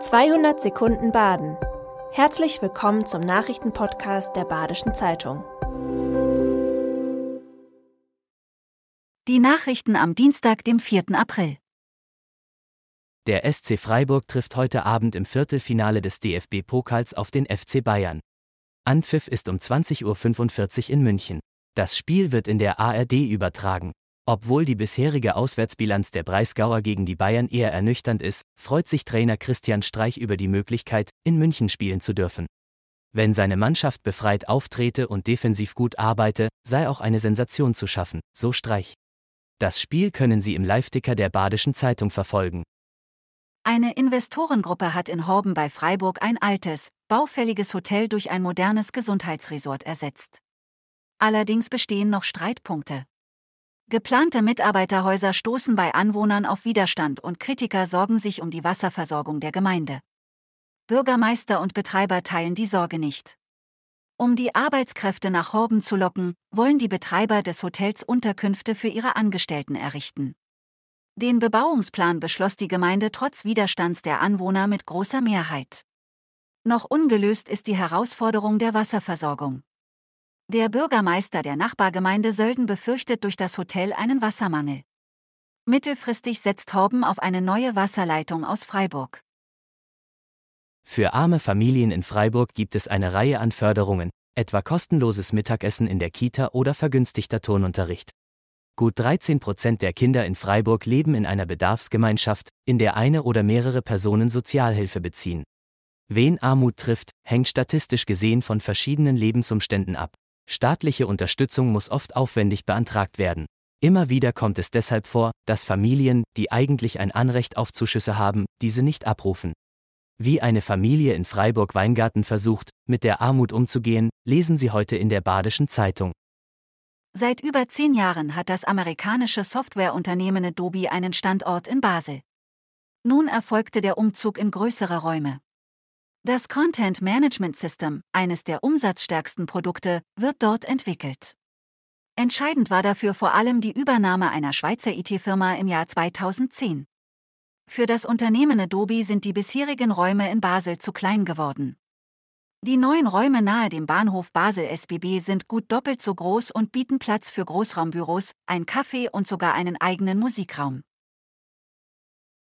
200 Sekunden Baden. Herzlich willkommen zum Nachrichtenpodcast der Badischen Zeitung. Die Nachrichten am Dienstag, dem 4. April. Der SC Freiburg trifft heute Abend im Viertelfinale des DFB-Pokals auf den FC Bayern. Anpfiff ist um 20.45 Uhr in München. Das Spiel wird in der ARD übertragen. Obwohl die bisherige Auswärtsbilanz der Breisgauer gegen die Bayern eher ernüchternd ist, freut sich Trainer Christian Streich über die Möglichkeit, in München spielen zu dürfen. Wenn seine Mannschaft befreit auftrete und defensiv gut arbeite, sei auch eine Sensation zu schaffen, so Streich. Das Spiel können Sie im Live-Ticker der Badischen Zeitung verfolgen. Eine Investorengruppe hat in Horben bei Freiburg ein altes, baufälliges Hotel durch ein modernes Gesundheitsresort ersetzt. Allerdings bestehen noch Streitpunkte. Geplante Mitarbeiterhäuser stoßen bei Anwohnern auf Widerstand und Kritiker sorgen sich um die Wasserversorgung der Gemeinde. Bürgermeister und Betreiber teilen die Sorge nicht. Um die Arbeitskräfte nach Horben zu locken, wollen die Betreiber des Hotels Unterkünfte für ihre Angestellten errichten. Den Bebauungsplan beschloss die Gemeinde trotz Widerstands der Anwohner mit großer Mehrheit. Noch ungelöst ist die Herausforderung der Wasserversorgung. Der Bürgermeister der Nachbargemeinde Sölden befürchtet durch das Hotel einen Wassermangel. Mittelfristig setzt Horben auf eine neue Wasserleitung aus Freiburg. Für arme Familien in Freiburg gibt es eine Reihe an Förderungen, etwa kostenloses Mittagessen in der Kita oder vergünstigter Turnunterricht. Gut 13 Prozent der Kinder in Freiburg leben in einer Bedarfsgemeinschaft, in der eine oder mehrere Personen Sozialhilfe beziehen. Wen Armut trifft, hängt statistisch gesehen von verschiedenen Lebensumständen ab. Staatliche Unterstützung muss oft aufwendig beantragt werden. Immer wieder kommt es deshalb vor, dass Familien, die eigentlich ein Anrecht auf Zuschüsse haben, diese nicht abrufen. Wie eine Familie in Freiburg-Weingarten versucht, mit der Armut umzugehen, lesen Sie heute in der Badischen Zeitung. Seit über zehn Jahren hat das amerikanische Softwareunternehmen Adobe einen Standort in Basel. Nun erfolgte der Umzug in größere Räume. Das Content Management System, eines der umsatzstärksten Produkte, wird dort entwickelt. Entscheidend war dafür vor allem die Übernahme einer Schweizer IT-Firma im Jahr 2010. Für das Unternehmen Adobe sind die bisherigen Räume in Basel zu klein geworden. Die neuen Räume nahe dem Bahnhof Basel SBB sind gut doppelt so groß und bieten Platz für Großraumbüros, ein Café und sogar einen eigenen Musikraum.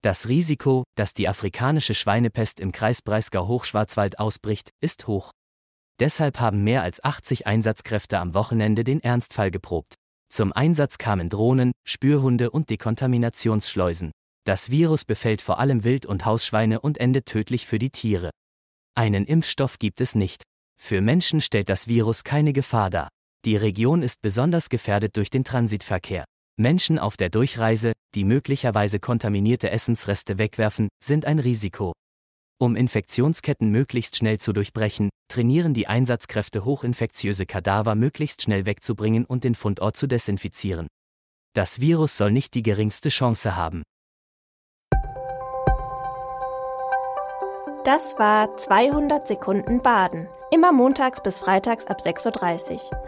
Das Risiko, dass die afrikanische Schweinepest im Kreis Breisgau-Hochschwarzwald ausbricht, ist hoch. Deshalb haben mehr als 80 Einsatzkräfte am Wochenende den Ernstfall geprobt. Zum Einsatz kamen Drohnen, Spürhunde und Dekontaminationsschleusen. Das Virus befällt vor allem Wild- und Hausschweine und endet tödlich für die Tiere. Einen Impfstoff gibt es nicht. Für Menschen stellt das Virus keine Gefahr dar. Die Region ist besonders gefährdet durch den Transitverkehr. Menschen auf der Durchreise, die möglicherweise kontaminierte Essensreste wegwerfen, sind ein Risiko. Um Infektionsketten möglichst schnell zu durchbrechen, trainieren die Einsatzkräfte hochinfektiöse Kadaver möglichst schnell wegzubringen und den Fundort zu desinfizieren. Das Virus soll nicht die geringste Chance haben. Das war 200 Sekunden Baden. Immer montags bis freitags ab 6.30 Uhr.